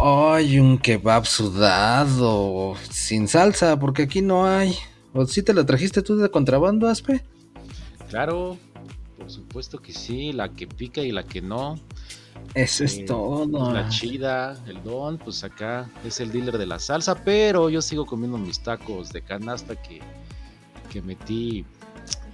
Ay, un kebab sudado, sin salsa, porque aquí no hay. ¿O si te la trajiste tú de contrabando, Aspe? Claro, por supuesto que sí, la que pica y la que no. Eso es Eh, todo. La chida, el don, pues acá es el dealer de la salsa, pero yo sigo comiendo mis tacos de canasta que, que metí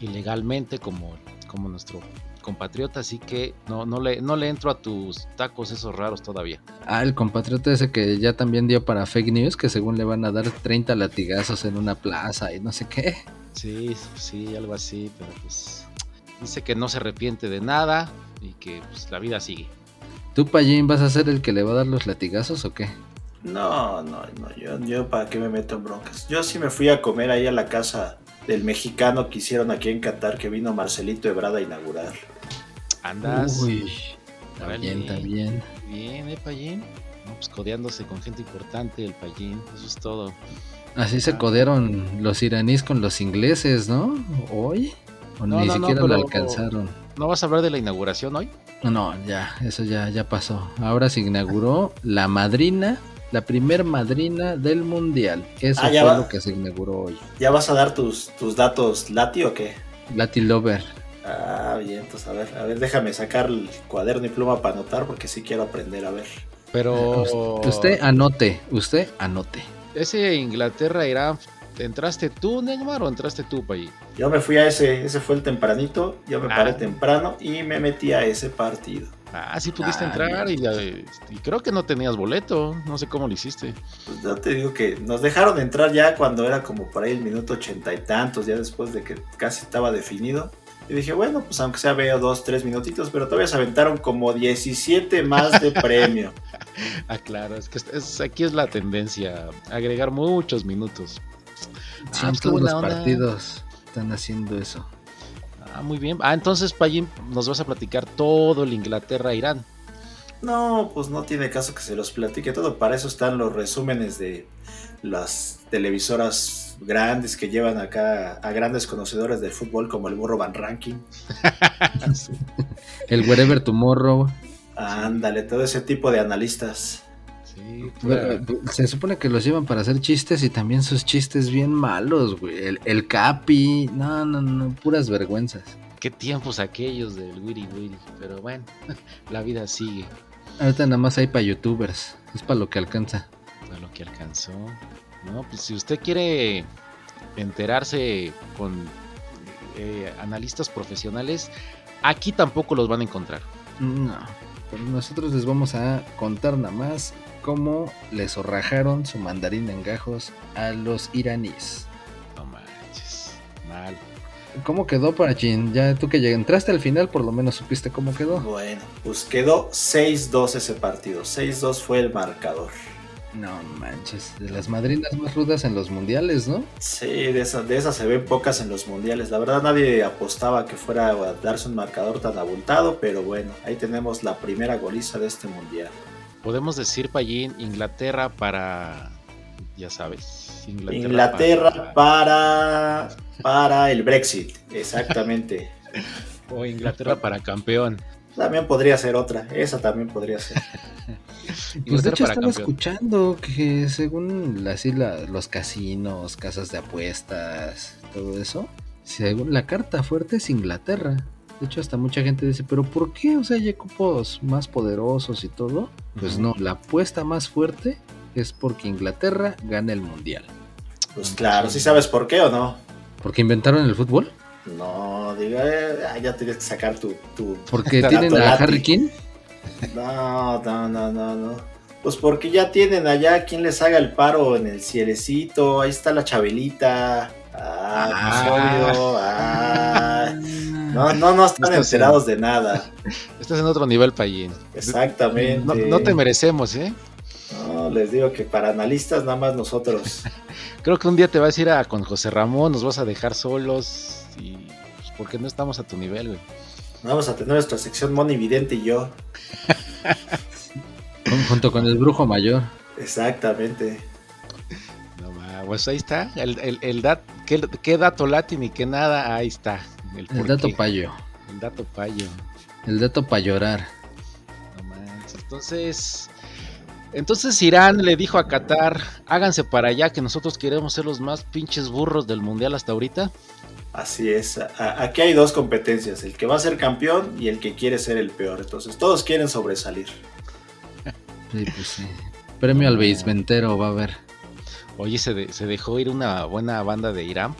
ilegalmente como, como nuestro compatriota, así que no, no, le, no le entro a tus tacos esos raros todavía. Ah, el compatriota ese que ya también dio para fake news, que según le van a dar 30 latigazos en una plaza y no sé qué. Sí, sí, algo así, pero pues dice que no se arrepiente de nada y que pues, la vida sigue. ¿Tú, Payín, vas a ser el que le va a dar los latigazos o qué? No, no, no, yo, yo para qué me meto en broncas. Yo sí me fui a comer ahí a la casa del mexicano que hicieron aquí en Qatar, que vino Marcelito Ebrada a inaugurar. Andas. Uy, está Órale. bien, ¿eh, Payín? No, pues codeándose con gente importante, el Payín, eso es todo. Así se Ah. codearon los iraníes con los ingleses, ¿no? ¿Hoy? ¿O No, ni no, no, siquiera lo alcanzaron? ¿No vas a hablar de la inauguración hoy? No, ya, eso ya, ya pasó. Ahora se inauguró la madrina, la primer madrina del mundial. Eso Ah, fue va. lo que se inauguró hoy. ¿Ya vas a dar tus, tus datos Lati o qué? Latin Lover. Ah, bien, entonces a ver, a ver, déjame sacar el cuaderno y pluma para anotar porque sí quiero aprender a ver. Pero Usted anote, usted anote. ese Inglaterra-Irán, ¿entraste tú, Neymar, o entraste tú, Payín? Yo me fui a ese, ese fue el tempranito, yo me Ah. paré temprano y me metí a ese partido. Ah, sí pudiste Ah, entrar y, y creo que no tenías boleto, no sé cómo lo hiciste. Pues yo te digo que nos dejaron entrar ya cuando era como por ahí el minuto ochenta y tantos, ya después de que casi estaba definido. Y dije, bueno, pues aunque sea veo dos, tres minutitos, pero todavía se aventaron como 17 más de premio. Ah, claro, es que es- es- aquí es la tendencia, agregar muchos minutos. Ah, pues buena los onda. partidos están haciendo eso. Ah, muy bien. Ah, entonces, Payín, nos vas a platicar todo el Inglaterra-Irán. No, pues no tiene caso que se los platique todo. Para eso están los resúmenes de las televisoras grandes que llevan acá a grandes conocedores del fútbol como el Burro Van Ranking. El Wherever Tomorrow. Ándale, todo ese tipo de analistas. Sí, Bueno, Se supone que los llevan para hacer chistes y también sus chistes bien malos, güey. El, el Capi, no, no, no, puras vergüenzas. qué tiempos aquellos del Wiri Wiri. Pero bueno, la vida sigue Ahorita nada más hay para youtubers, es para lo que alcanza. Que alcanzó. No, pues si usted quiere enterarse con eh, analistas profesionales, aquí tampoco los van a encontrar. No, pero nosotros les vamos a contar nada más cómo les zorrajaron su mandarín en gajos a los iraníes. No manches, mal. ¿Cómo quedó para Jin? Ya tú que entraste al final, por lo menos supiste cómo quedó. Bueno, pues quedó 6-2 ese partido. 6-2 fue el marcador. No manches, de las madrinas más rudas en los mundiales, ¿no? Sí, de esas, de esas se ven pocas en los mundiales. La verdad nadie apostaba que fuera a darse un marcador tan abultado, pero bueno, ahí tenemos la primera goliza de este mundial. Podemos decir, Payín, Inglaterra para, ya sabes, Inglaterra, Inglaterra para, para el Brexit, exactamente. para- o Inglaterra para campeón. También podría ser otra, esa también podría ser. Pues de hecho para estaba campeón. escuchando que según así la- los casinos, casas de apuestas, todo eso, según la carta fuerte es Inglaterra. De hecho hasta mucha gente dice, pero ¿por qué? O sea, hay equipos más poderosos y todo. Pues no, la apuesta más fuerte es porque Inglaterra gana el mundial. Pues claro, ¿sí sabes por qué o no? ¿Porque inventaron el fútbol? No, diga, eh, ya tienes que sacar tu... tu... ¿Porque tienen a. Harry King? No, no, no, no, no. Pues porque ya tienen allá quien les haga el paro en el cielecito, ahí está la Chabelita. Ah, pues Ah. obvio, ah. No, no, no están Estás enterados de nada. Estás en otro nivel, Payín. Exactamente. No, no te merecemos, ¿eh? No, les digo que para analistas nada más nosotros. Creo que un día te vas a ir a con José Ramón, nos vas a dejar solos y pues, porque no estamos a tu nivel, güey. Vamos a tener nuestra sección Moni Vidente y yo. Junto con el brujo mayor. Exactamente. No pues ahí está, el, el, el dat- ¿qué, qué dato latín y qué nada, ahí está. El, dato payo. El dato payo. El dato para llorar. No manches. Entonces, Entonces Irán le dijo a Qatar, háganse para allá que nosotros queremos ser los más pinches burros del mundial hasta ahorita. Así es, aquí hay dos competencias, el que va a ser campeón y el que quiere ser el peor. Entonces todos quieren sobresalir. Sí, pues sí. Premio al beisventero va a haber. Oye, se, dejó ir una buena banda de Irán.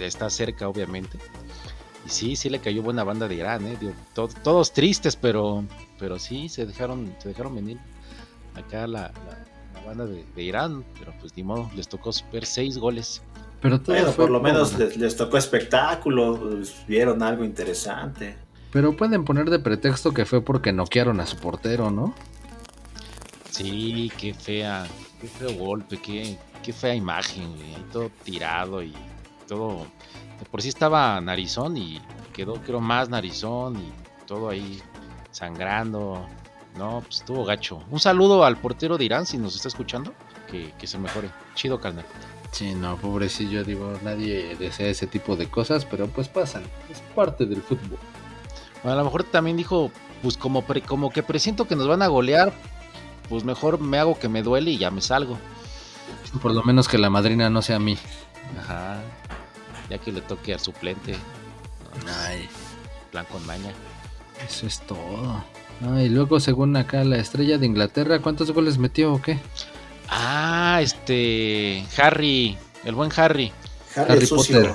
está cerca, obviamente. Y sí, sí le cayó buena banda de Irán, ¿eh? todos tristes, pero, pero sí, se dejaron, se dejaron venir acá la, banda de, Irán. Pero pues ni modo, les tocó ver seis goles. Pero por lo menos les, tocó espectáculo, pues, vieron algo interesante. Pero pueden poner de pretexto que fue porque noquearon a su portero, ¿no? Sí, qué fea, qué feo golpe, qué, qué fea imagen, todo tirado y todo. por sí estaba narizón y quedó, creo, más narizón y todo ahí sangrando. No, pues estuvo gacho. Un saludo al portero de Irán si nos está escuchando, que, que se mejore. Chido, carnal. Sí, no, pobrecillo, digo, nadie desea ese tipo de cosas, pero pues pasan, es parte del fútbol. Bueno, a lo mejor también dijo, pues como, como que presiento que nos van a golear, pues mejor me hago que me duele y ya me salgo. Por lo menos que la madrina no sea a mí. Ajá, ya que le toque al suplente. Ay. Plan con maña. Eso es todo. Ah, y luego, según acá, la estrella de Inglaterra, ¿cuántos goles metió o qué? Ah, este. Harry, el buen Harry. Harry, Potter.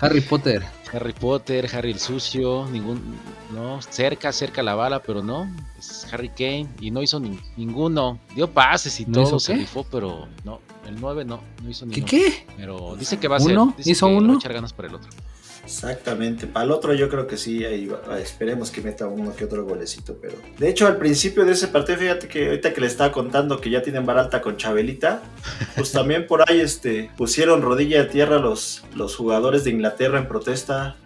Harry Potter. Harry Potter, Harry el sucio, ningún, no, cerca, cerca la bala, pero no, es Harry Kane y no hizo ninguno, dio pases y todo, se rifó, pero no, el 9 no, no hizo ninguno. ¿Qué qué? Pero dice que va a ser, ¿Hizo uno? echar ganas para el otro. Exactamente, para el otro yo creo que sí, ahí esperemos que meta uno que otro golecito, pero de hecho al principio de ese partido, fíjate que ahorita que le estaba contando que ya tienen baralta con Chabelita, pues también por ahí este, pusieron rodilla de tierra los, los jugadores de Inglaterra en protesta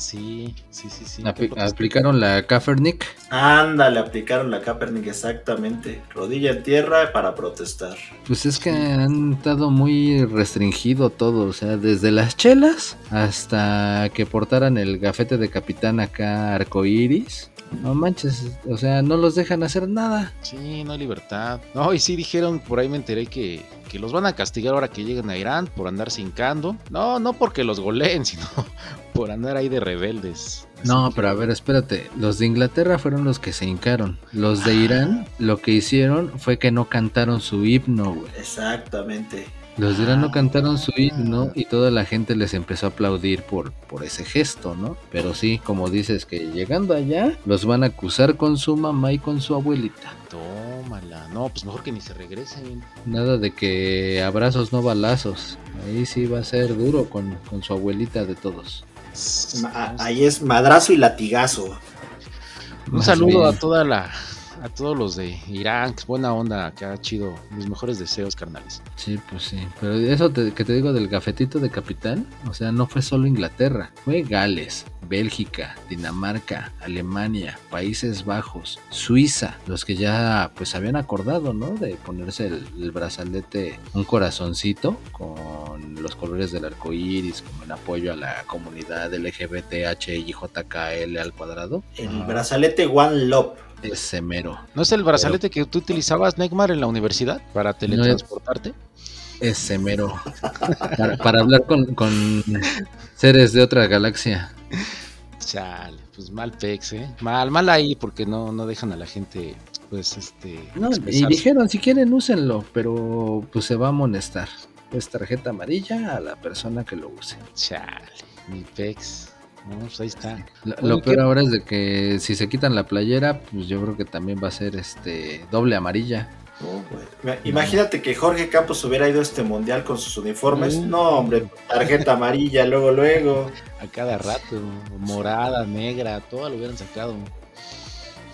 sí, sí, sí, sí. ¿Aplicaron la Kaepernick? Ándale, aplicaron la Kaepernick, exactamente. Rodilla en tierra para protestar. Pues es que han estado muy restringido todo, o sea, desde las chelas hasta que portaran el gafete de capitán acá arcoíris. No manches, o sea, no los dejan hacer nada. Sí, no hay libertad. No, y sí dijeron, por ahí me enteré que, que los van a castigar ahora que lleguen a Irán por andar cincando. No, no porque los goleen, sino por andar ahí de rebeldes. no, pero a ver, espérate. Los de Inglaterra fueron los que se hincaron. Los de Irán lo que hicieron fue que no cantaron su himno, güey. Exactamente. Los de Irán no cantaron su himno y toda la gente les empezó a aplaudir por, por ese gesto, ¿no? Pero sí, como dices, que llegando allá los van a acusar con su mamá y con su abuelita. Tómala. No, pues mejor que ni se regresen. Nada de que abrazos no balazos. Ahí sí va a ser duro con, con su abuelita de todos. Ahí es madrazo y latigazo. Un saludo a toda la a todos los de Irán, que buena onda, acá chido, mis mejores deseos, carnales. Sí, pues sí, pero eso que te digo del gafetito de capitán, o sea, no fue solo Inglaterra, fue Gales, Bélgica, Dinamarca, Alemania, Países Bajos, Suiza, los que ya pues habían acordado, ¿no? De ponerse el, brazalete, un corazoncito con los colores del arco iris, como en apoyo a la comunidad LGBTHIJKL al cuadrado. El brazalete One Love. Ese mero. ¿No es el brazalete que tú utilizabas, Neymar, en la universidad para teletransportarte? ese mero. para, hablar con, seres de otra galaxia. Chale, pues mal pex, ¿eh? Mal, mal ahí porque no, no dejan a la gente, pues, este... y dijeron, si quieren, úsenlo, pero pues se va a amonestar. Es tarjeta amarilla a la persona que lo use. Chale, mi pex. Pues ahí está. Lo, peor ahora es de que si se quitan la playera, pues yo creo que también va a ser este doble amarilla. Imagínate que Jorge Campos hubiera ido a este mundial con sus uniformes. No, hombre, tarjeta amarilla, luego, luego. A cada rato, morada, negra, todo lo hubieran sacado.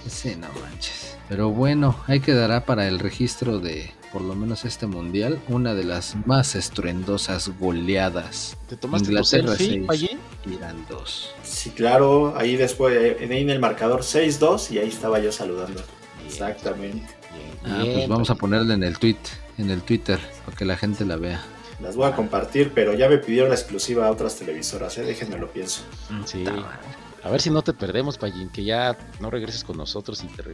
Sí, no manches. Pero bueno, ahí quedará para el registro de, por lo menos este mundial, una de las más estruendosas goleadas. ¿Te tomaste Inglaterra tu selfie allí? Irán 2. Sí, claro, ahí después, ahí en el marcador 6-2 y ahí estaba yo saludando. Exactamente. ah, pues vamos a ponerle en el tweet, en el Twitter, para que la gente la vea. Las voy a compartir, pero ya me pidieron la exclusiva a otras televisoras, ¿eh? déjenme lo pienso. Sí. A ver si no te perdemos, Payín, que ya no regreses con nosotros y te,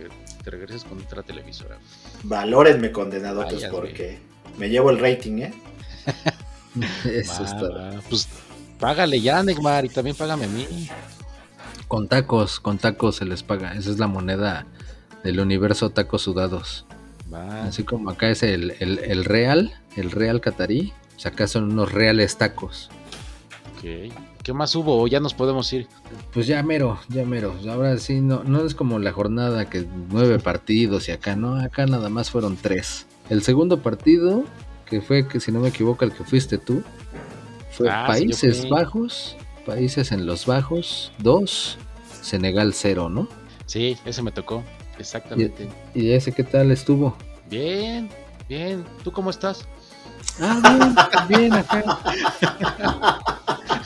regreses con otra televisora. Valórenme, condenados, porque me llevo el rating, ¿eh? Eso está. Pues págale ya, Neymar, y también págame a mí. Con tacos, con tacos se les paga. Esa es la moneda del universo tacos sudados. Así como acá es el, el, real, el real catarí, pues acá son unos reales tacos. Ok. ¿Qué más hubo? ¿O ya nos podemos ir? Pues ya mero, ya mero. Ahora sí, no, no es como la jornada que nueve partidos y acá no, acá nada más fueron tres. El segundo partido, que fue, que si no me equivoco, el que fuiste tú, fue ah, Países Bajos, Países en los Bajos, dos, Senegal cero, ¿no? Sí, ese me tocó, exactamente. ¿Y, ¿Y, ese qué tal estuvo? Bien, bien. ¿Tú cómo estás? Ah, bien, bien acá.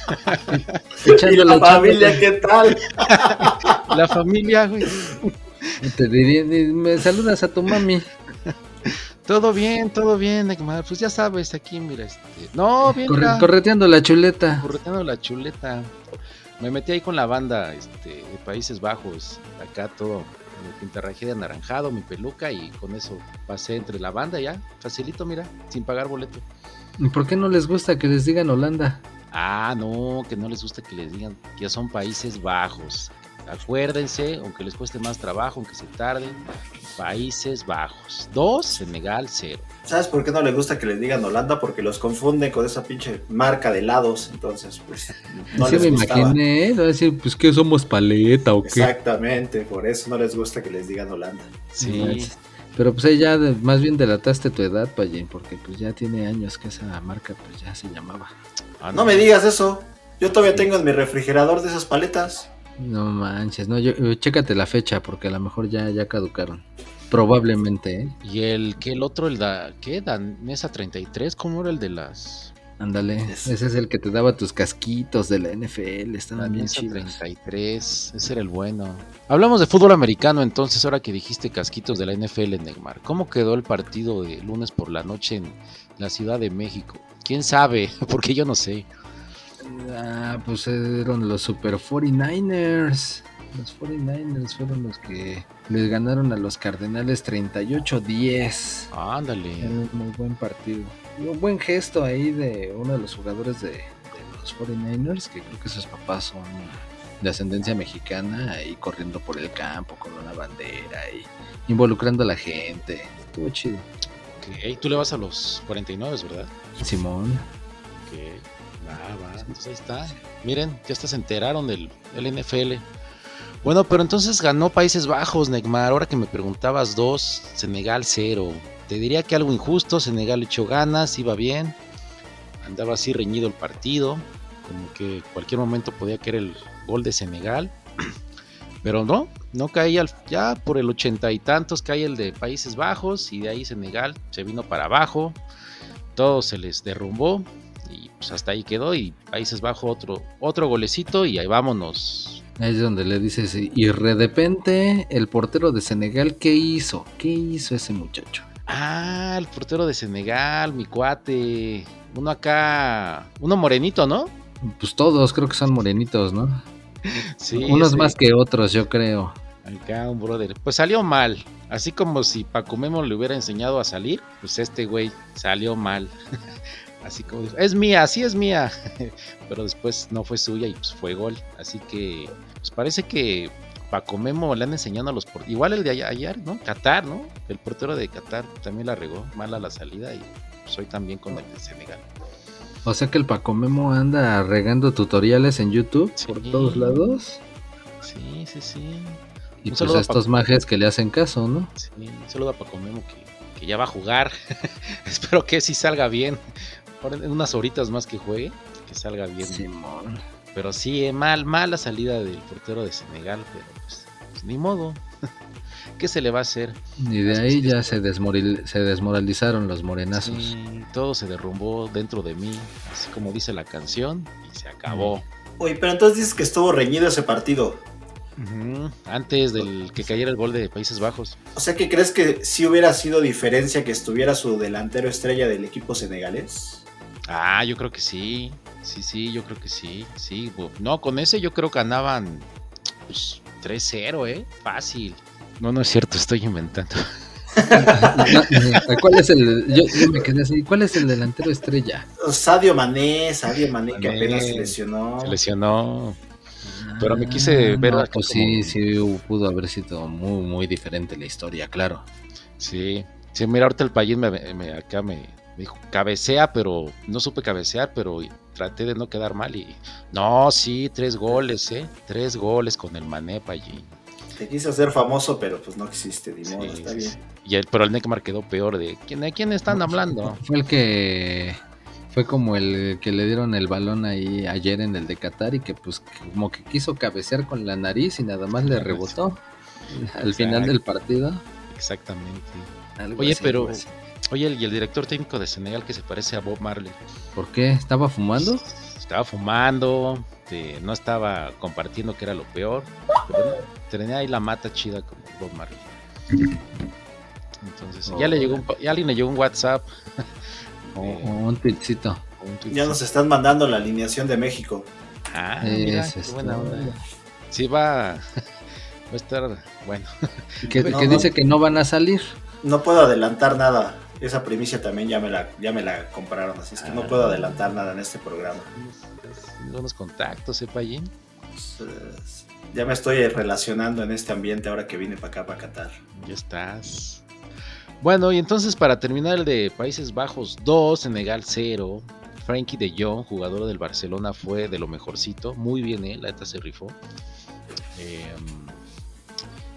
¿Y la familia qué tal? la familia, güey. Te diría, me saludas a tu mami. Todo bien, todo bien, Pues ya sabes, aquí, mira, este. No, bien. correteando la chuleta. Correteando la chuleta. Me metí ahí con la banda este, de Países Bajos. Acá todo. Me pintarrajé de anaranjado, mi peluca y con eso pasé entre la banda ya. Facilito, mira, sin pagar boleto. ¿Y por qué no les gusta que les digan Holanda? Ah, no, que no les gusta que les digan que son Países Bajos. Acuérdense, aunque les cueste más trabajo, aunque se tarden, Países Bajos. Dos, Senegal, cero. ¿Sabes por qué no les gusta que les digan Holanda? Porque los confunden con esa pinche marca de helados. Entonces, pues. No sí, me imaginé, ¿no? decir, pues que somos paleta o qué. Exactamente, por eso no les gusta que les digan Holanda. Sí. Pero pues ahí ya más bien delataste tu edad, Payín, porque pues ya tiene años que esa marca pues ya se llamaba. Ah, no. me digas eso. Yo todavía tengo en mi refrigerador de esas paletas. No manches, no, yo, eh, chécate la fecha porque a lo mejor ya, ya caducaron. Probablemente, ¿eh? Y el que el otro, el da, ¿qué? Danesa 33, ¿cómo era el de las? Ándale, ese es el que te daba tus casquitos de la NFL, estaban bien chidos. 33, ese era el bueno. Hablamos de fútbol americano entonces, ahora que dijiste casquitos de la NFL, Neymar. ¿Cómo quedó el partido de lunes por la noche en la Ciudad de México? ¿Quién sabe? Porque yo no sé. Ah, pues fueron los Super 49ers. Los 49ers fueron los que les ganaron a los Cardenales 38-10. Ándale. un muy buen partido. un buen gesto ahí de uno de los jugadores de, los 49ers, que creo que sus papás son de ascendencia mexicana, ahí corriendo por el campo con una bandera y involucrando a la gente. Estuvo chido. Ok, tú le vas a los 49, ¿verdad? Simón. Ok, va, va. Entonces ahí está. Miren, ya hasta se enteraron del, NFL. Bueno, pero entonces ganó Países Bajos, Neymar. Ahora que me preguntabas dos, Senegal cero. Te diría que algo injusto, Senegal echó ganas, iba bien. Andaba así reñido el partido. Como que cualquier momento podía caer el gol de Senegal. Pero no, no caía ya por el ochenta y tantos cae el de Países Bajos y de ahí Senegal se vino para abajo, todo se les derrumbó y pues hasta ahí quedó y Países Bajos otro, otro golecito y ahí vámonos. Ahí es donde le dices, y de repente el portero de Senegal, ¿qué hizo? ¿Qué hizo ese muchacho? Ah, el portero de Senegal, mi cuate. Uno acá, uno morenito, ¿no? Pues todos creo que son morenitos, ¿no? Unos más que otros, yo creo. Acá un brother. Pues salió mal. Así como si Paco Memo le hubiera enseñado a salir, pues este güey salió mal. Así como dijo, es mía, sí es mía. Pero después no fue suya y pues fue gol. Así que, pues parece que Paco Memo le han enseñado a los porteros. Igual el de ayer, ¿no? Qatar, ¿no? El portero de Qatar también la regó mal a la salida y soy pues, también con el de Senegal. O sea que el Paco Memo anda regando tutoriales en YouTube por todos lados. Sí, sí, sí. Y pues a estos mages que le hacen caso, ¿no? Sí, un saludo a Paco Memo que, ya va a jugar. Espero que sí salga bien. En unas horitas más que juegue, que salga bien. Simón. Pero sí, eh, mal, mala salida del portero de Senegal, pero pues, pues ni modo. ¿Qué se le va a hacer? Y de ahí ya se, se desmoralizaron los morenazos. todo se derrumbó dentro de mí, así como dice la canción, y se acabó. Oye, pero entonces dices que estuvo reñido ese partido. Antes del que cayera el gol de Países Bajos. O sea que crees que sí hubiera sido diferencia que estuviera su delantero estrella del equipo senegalés. Ah, yo creo que sí. Sí, sí, yo creo que sí. Sí, no, con ese yo creo que andaban pues 3-0, ¿eh? Fácil. No, no es cierto, estoy inventando. ¿Cuál es el? Yo, me quedé así. ¿Cuál es el delantero estrella? Sadio Mané, Sadio Mané, que apenas se lesionó. Se lesionó. Pero me quise ah, ver. pues sí, sí, pudo haber sido muy, muy diferente la historia, claro. Sí, sí, mira, ahorita el país me, acá me, dijo, cabecea, pero no supe cabecear, pero traté de no quedar mal y no, sí, tres goles, ¿eh? Tres goles con el Mané allí. Te quiso hacer famoso, pero pues no existe, ni está bien. Y el, pero el Neymar quedó peor de ¿quién, ¿de quién están hablando? Fue el que fue como el que le dieron el balón ahí ayer en el de Qatar y que pues como que quiso cabecear con la nariz y nada más le rebotó al final del partido. Exactamente. oye, pero oye, y el director técnico de Senegal que se parece a Bob Marley. ¿Por qué? ¿Estaba fumando? Estaba fumando, no estaba compartiendo que era lo peor. tenía ahí la mata chida como Bob Marley. Entonces, ya le llegó un, ya alguien le llegó un WhatsApp. o, un tweetcito. Ya nos están mandando la alineación de México. Ah, mira, qué buena onda. Sí, va, va a estar bueno. Que, dice que no van a salir. No puedo adelantar nada esa primicia también ya me la, ya me la compraron, así es que no puedo ah. adelantar nada en este programa. Buenos contactos, ¿eh? Pues, ya me estoy relacionando en este ambiente ahora que vine para acá, para Qatar. Ya estás. Bueno, y entonces para terminar el de Países Bajos 2, Senegal 0. Frankie de Jong, jugador del Barcelona, fue de lo mejorcito. Muy bien, ¿eh? La neta se rifó. Eh,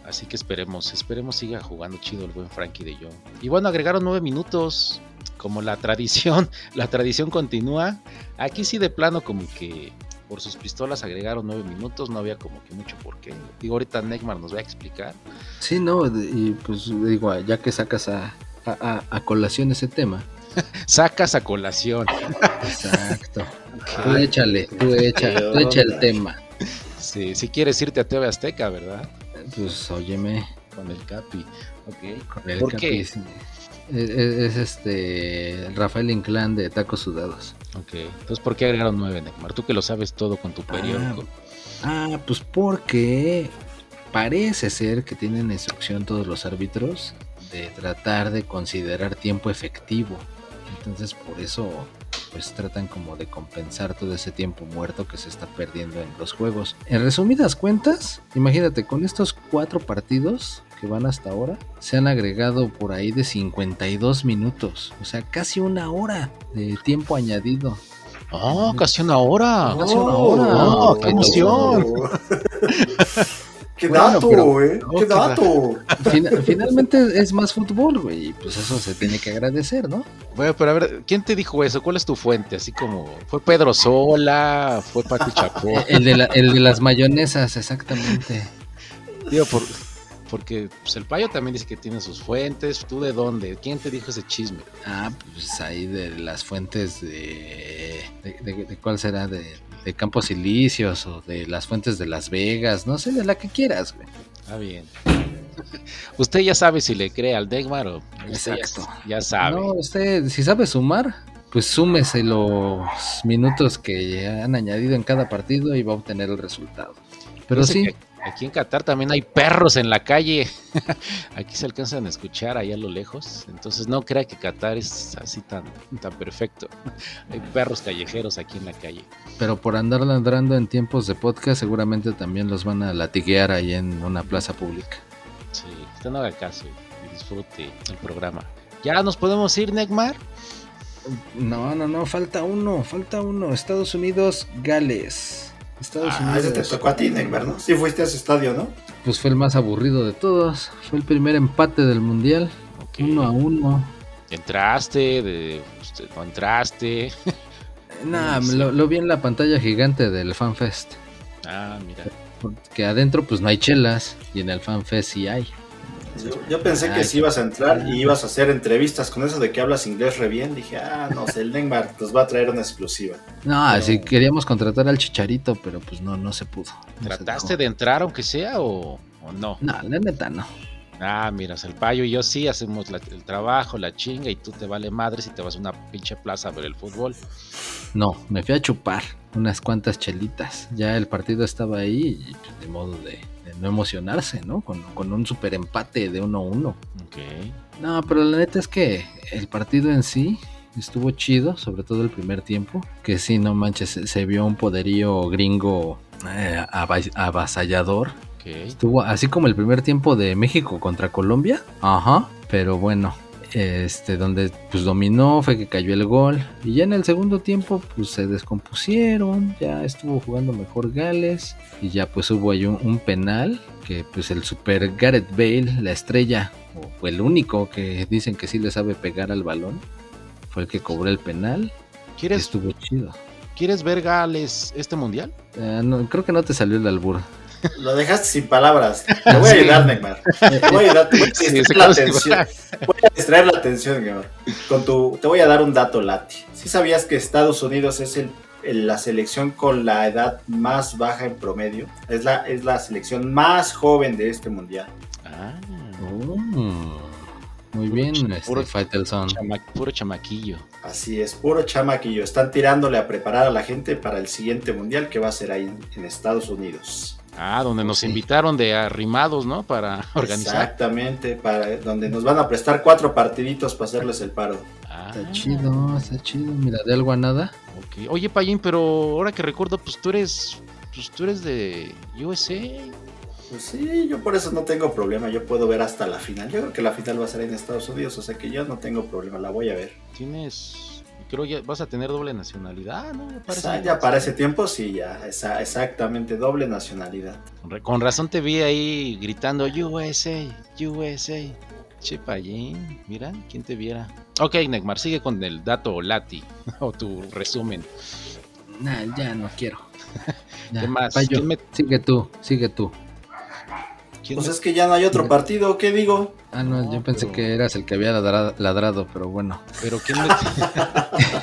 Así que esperemos, esperemos siga jugando chido el buen Frankie de Jong. Y bueno, agregaron nueve minutos, como la tradición, la tradición continúa. Aquí sí de plano como que por sus pistolas agregaron nueve minutos, no había como que mucho por qué. Digo, ahorita Neymar nos va a explicar. Sí, no, y pues digo, ya que sacas a, a, colación ese tema. sacas a colación. Exacto. Tú échale, tú echa, tú echa el tema. Sí, si quieres irte a TV Azteca, ¿verdad? Pues óyeme. Con el Capi. Ok. Con el ¿Por Capi, qué? Es, este Rafael Inclán de Tacos Sudados. Ok. Entonces, ¿por qué agregaron nueve, Neymar? Tú que lo sabes todo con tu periódico. Ah, ah, pues porque parece ser que tienen instrucción todos los árbitros de tratar de considerar tiempo efectivo. Entonces, por eso pues tratan como de compensar todo ese tiempo muerto que se está perdiendo en los juegos. En resumidas cuentas, imagínate, con estos cuatro partidos que van hasta ahora, se han agregado por ahí de 52 minutos, o sea, casi una hora de tiempo añadido. Ah, casi una hora. Casi una hora. Oh, ¡Qué emoción! ¡Qué dato, eh! ¡Qué dato! finalmente es más fútbol, güey. Y pues eso se tiene que agradecer, ¿no? Bueno, pero a ver, ¿quién te dijo eso? ¿Cuál es tu fuente? Así como, ¿fue Pedro Sola? ¿Fue Pati Chapó? el, de el de las mayonesas, exactamente. Digo, por, porque pues, el payo también dice que tiene sus fuentes. ¿Tú de dónde? ¿Quién te dijo ese chisme? Ah, pues ahí de las fuentes de. ¿De, cuál será? De, de Campos Silicios o de las fuentes de Las Vegas. No sé, de la que quieras, güey. Está bien. Usted ya sabe si le cree al Degmar o. Exacto. Ya, sabe. No, usted, si sabe sumar, pues súmese los minutos que han añadido en cada partido y va a obtener el resultado. Pero sí. Aquí en Qatar también hay perros en la calle. Aquí se alcanzan a escuchar allá a lo lejos. Entonces no crea que Qatar es así tan, tan perfecto. Hay perros callejeros aquí en la calle. Pero por andar ladrando en tiempos de podcast seguramente también los van a latiguear ahí en una plaza pública. Sí, usted no haga caso y disfrute el programa. ¿Ya nos podemos ir, Neymar? No, no, no, falta uno, falta uno. Estados Unidos, Gales. Estados ah, Unidos. te tocó a ti, Neymar, ¿no? Sí fuiste a ese estadio, ¿no? Pues fue el más aburrido de todos. Fue el primer empate del mundial. Uno a uno. ¿Entraste? De, pues, ¿No entraste? Nah, lo, lo, vi en la pantalla gigante del FanFest. Ah, mira. Porque adentro pues no hay chelas y en el FanFest sí hay. Yo, pensé que si ibas a entrar y ibas a hacer entrevistas con eso de que hablas inglés re bien. Dije, ah, no sé, el Neymar nos va a traer una exclusiva. No, si queríamos contratar al Chicharito, pero pues no, no se pudo. ¿Trataste de entrar aunque sea o, no? No, la neta no. Ah, miras, el payo y yo sí hacemos el trabajo, la chinga, y tú te vale madre si te vas a una pinche plaza a ver el fútbol. No, me fui a chupar. unas cuantas chelitas. Ya el partido estaba ahí y pues, de modo de, no emocionarse, ¿no? Con, con un super empate de 1-1. Ok. No, pero la neta es que el partido en sí estuvo chido, sobre todo el primer tiempo. Que sí, no manches, se, se vio un poderío gringo eh, ava- avasallador. Ok. Estuvo así como el primer tiempo de México contra Colombia. Ajá. Pero bueno, este, donde pues dominó, fue que cayó el gol. Y ya en el segundo tiempo, pues se descompusieron. Ya estuvo jugando mejor Gales. Y ya pues hubo ahí un, un penal. Que pues el super Gareth Bale, la estrella, o el único que dicen que sí le sabe pegar al balón, fue el que cobró el penal. ¿Quieres, estuvo chido. ¿Quieres ver Gales este mundial? Eh, no, creo que no te salió el albur. Lo dejaste sin palabras. Te voy a Sí. ayudar, Neymar. Te voy a ayudar, te voy a distraer la atención. Voy a distraer la atención, Neymar. Con tu, te voy a dar un dato, Lati. ¿Sí sabías que Estados Unidos es el, el- la selección con la edad más baja en promedio? Es la, es la selección más joven de este mundial. Ah, Oh, muy Puro bien, ch- este, puro chama- puro chamaquillo. Así es, puro chamaquillo. Están tirándole a preparar a la gente para el siguiente mundial que va a ser ahí en Estados Unidos. Ah, donde nos Sí. invitaron de arrimados, ¿no? Para organizar. Exactamente, para donde nos van a prestar cuatro partiditos para hacerles el paro. Ah, Está chido, está chido. Mira, de algo a nada. Oye, Payín, pero ahora que recuerdo, pues tú eres, pues tú eres de USA. Pues sí, yo por eso no tengo problema, yo puedo ver hasta la final. Yo creo que la final va a ser en Estados Unidos, o sea que yo no tengo problema, la voy a ver. Tienes, creo ya vas a tener doble nacionalidad, ¿no? Parece. Ya para ese tiempo sí, ya, esa- exactamente, doble nacionalidad. Con ra- Con razón te vi ahí gritando USA, USA. Che, Payín, mira, ¿quién te viera? Ok, Neymar, sigue con el dato Lati o tu resumen. Nah, ya no quiero. Ya, ¿Qué más? Payo, ¿Quién me- Sigue tú, sigue tú. ¿Quién Pues es que ya no hay otro partido, ¿qué digo? Ah, no, No, yo pensé pero- que eras el que había ladrado, ladrado, pero bueno. Pero quién metió,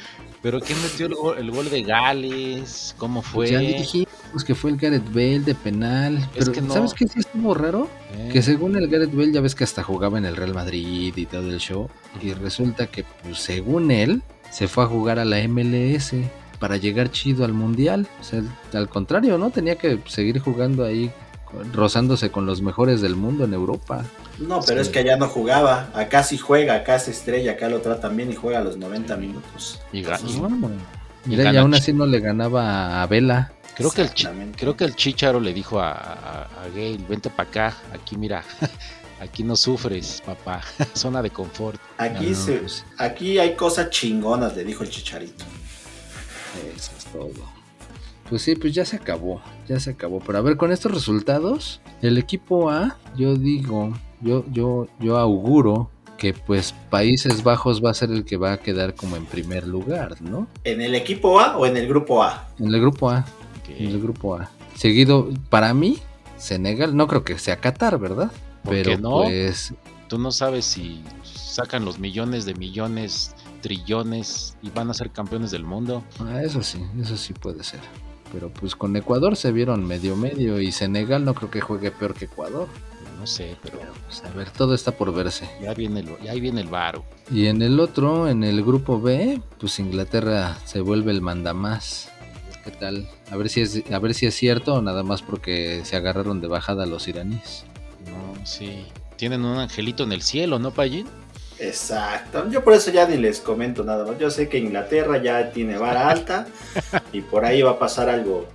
pero quién metió el gol, el gol de Gales, cómo fue. Ya dijimos que fue el Gareth Bale de penal. Pero, que no. ¿sabes qué sí estuvo raro? Eh, Que según el Gareth Bale, ya ves que hasta jugaba en el Real Madrid y todo el show. Y resulta que, pues, según él, se fue a jugar a la MLS para llegar chido al Mundial. O sea, al contrario, ¿no? Tenía que seguir jugando ahí, rozándose con los mejores del mundo en Europa. No, pero Sí. es que allá no jugaba, acá sí juega, acá es estrella, acá lo tratan bien y juega a los 90 minutos. y ga- y- Mira, y gana aún así no le ganaba a Vela. creo que el creo que el Chicharo le dijo a, a, a Gale, vente para acá, aquí mira, aquí no sufres, papá, zona de confort. Aquí, No, se, pues, aquí hay cosas chingonas, le dijo el chicharito. Eso es todo. Pues sí, pues ya se acabó, ya se acabó. Pero a ver, con estos resultados, el equipo A, yo digo, yo, yo, yo auguro que pues Países Bajos va a ser el que va a quedar como en primer lugar, ¿no? ¿En el equipo A o en el grupo A? En el grupo A, en el grupo A. Seguido, para mí, Senegal, no creo que sea Qatar, ¿verdad? ¿Por Pero qué no? pues, Tú no sabes si sacan los millones de millones, trillones y van a ser campeones del mundo. ah, eso sí, eso sí puede ser. Pero pues con Ecuador se vieron medio medio y Senegal no creo que juegue peor que Ecuador. No sé, pero Pero pues a ver, todo está por verse. ya viene el, ya ahí viene el varo. Y en el otro, en el grupo B, pues Inglaterra se vuelve el mandamás. ¿Qué tal? A ver si es, a ver si es cierto o nada más porque se agarraron de bajada los iraníes. No, sí. Tienen un angelito en el cielo, ¿no, Payín? Exacto. Yo por eso ya ni les comento nada más. Yo sé que Inglaterra ya tiene vara alta y por ahí va a pasar algo.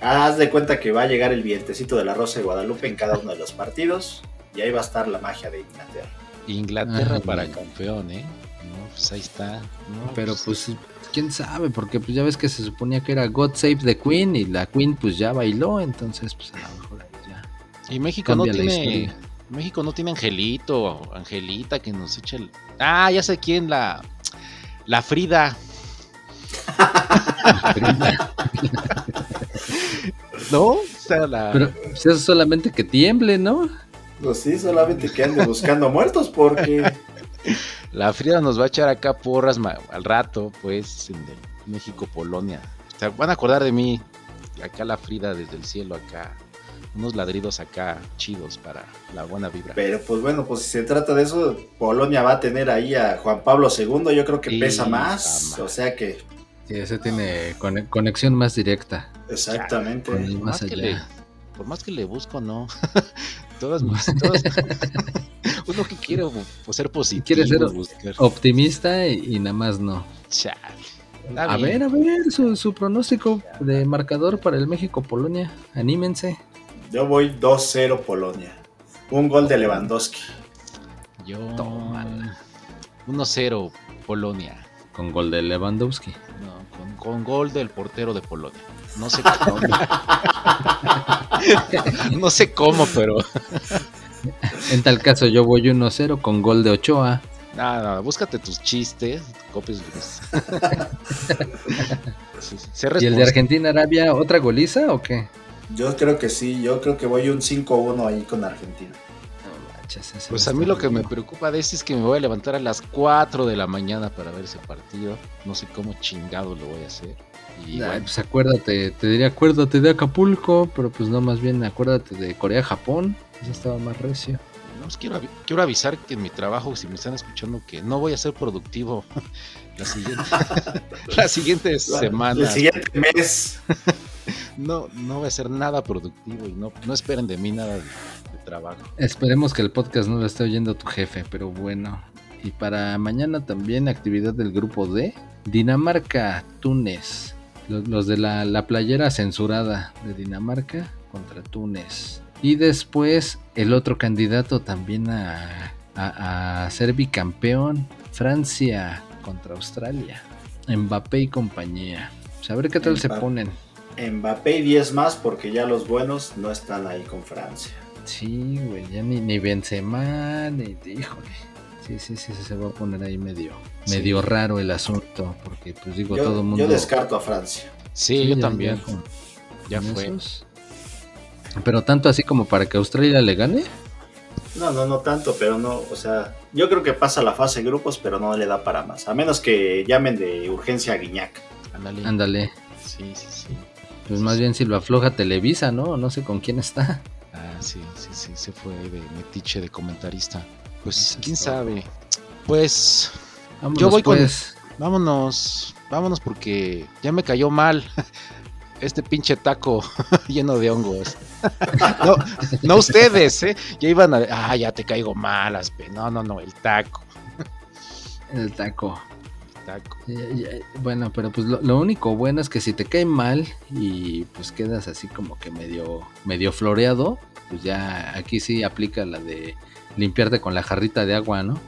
Haz de cuenta que va a llegar el vientecito de la Rosa de Guadalupe en cada uno de los partidos y ahí va a estar la magia de Inglaterra. Inglaterra Ajá. para campeón, ¿eh? No, pues ahí está. No, Pero pues, quién sabe, porque pues ya ves que se suponía que era God Save the Queen y la Queen pues ya bailó, entonces pues a lo mejor ahí ya. Y México no tiene. México no tiene Angelito Angelita que nos eche el. Ah, ya sé quién, la. La Frida. ¿No? O sea, la. Pero pues, eso solamente que tiemble, ¿no? Pues sí, solamente que ande buscando muertos porque La Frida nos va a echar acá porras al rato, pues, en México-Polonia. O sea, van a acordar de mí. Acá la Frida desde el cielo, acá. Unos ladridos acá chidos para la buena vibra. Pero pues bueno, pues si se trata de eso, Polonia va a tener ahí a Juan Pablo II, yo creo que Sí, pesa más, ama. o sea que Sí, ese tiene cone- conexión más directa. Exactamente. Por más más, que le, por más que le busco, no. todas mis. todas- uno que quiere pues, ser positivo. Quiere ser- buscar. Optimista y, y nada más no. Chale. A ver, a ver, su, su pronóstico de marcador para el México-Polonia. Anímense. Yo voy 2-0 Polonia. Un gol de Lewandowski. Yo. Tómala. 1-0 Polonia. Con gol de Lewandowski. No, con, con gol del portero de Polonia. No sé cómo. no sé cómo, pero. En tal caso, yo voy 1-0 con gol de Ochoa. Nada, nada, búscate tus chistes, copies. Sí, sí, sé ¿Y el de. Argentina-Arabia, otra goliza o qué? Yo creo que sí, yo creo que voy un 5-1 ahí con Argentina. No manches, ese Pues a mí lo que me preocupa de este es que me voy a levantar a las 4 de la mañana para ver ese partido. No sé cómo chingado lo voy a hacer. Y Ay, bueno, pues acuérdate, te diría acuérdate de Acapulco, pero pues no, más bien acuérdate de Corea-Japón. Eso estaba más recio. no, pues quiero, avi- quiero avisar que en mi trabajo, si me están escuchando, que no voy a ser productivo la siguiente, la siguiente semana. El siguiente mes. No, no voy a hacer nada productivo y no, no esperen de mí nada de, de trabajo. Esperemos que el podcast no lo esté oyendo tu jefe, pero bueno. Y para mañana también actividad del grupo D. Dinamarca, Túnez. Los, los de la, la playera censurada de Dinamarca contra Túnez. Y después el otro candidato también a, a- a ser bicampeón. Francia contra Australia. Mbappé y compañía. Pues a ver qué tal se ponen. Mbappé y 10 más porque ya los buenos no están ahí con Francia. Sí, güey, ya ni, ni Benzema, ni híjole. Sí, sí, sí, se va a poner ahí medio, Sí. medio raro el asunto, porque pues digo, Yo, todo el mundo... yo descarto a Francia. Sí, Sí, yo ya- también. ya con- Ya con fue. esos. Pero tanto así como para que Australia le gane. No, no, no tanto, pero no, o sea, yo creo que pasa la fase de grupos, pero no le da para más. A menos que llamen de urgencia a Guiñac. Ándale. Ándale, Sí, sí, sí. Pues más bien si lo afloja Televisa, ¿no? No sé con quién está. Ah, sí, sí, sí, se fue de metiche de comentarista. Pues quién sabe. Pues Vámonos, voy con- pues. vámonos, vámonos porque ya me cayó mal este pinche taco lleno de hongos. No, no ustedes, ¿eh? Ya iban a... Ah, ya te caigo mal, Aspe. No, no, no, el taco. El taco. Taco. Ya- ya- Bueno, pero pues lo, lo único bueno es que si te cae mal y pues quedas así como que medio, medio floreado, pues ya aquí sí aplica la de limpiarte con la jarrita de agua, ¿no?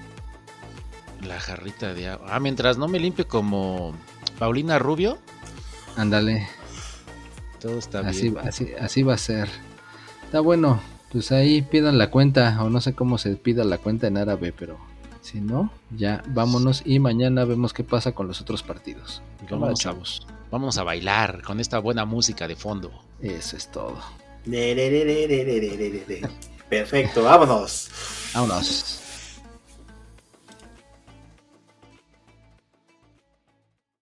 La jarrita de agua. Ah, mientras no me limpie como Paulina Rubio, Ándale, todo está así, bien. así va a ser. Está bueno, pues ahí pidan la cuenta, o no sé cómo se pida la cuenta en árabe, pero si no, ya vámonos y mañana vemos qué pasa con los otros partidos. A, chavos. vámonos a bailar con esta buena música de fondo. Eso es todo. Perfecto, vámonos. Vámonos.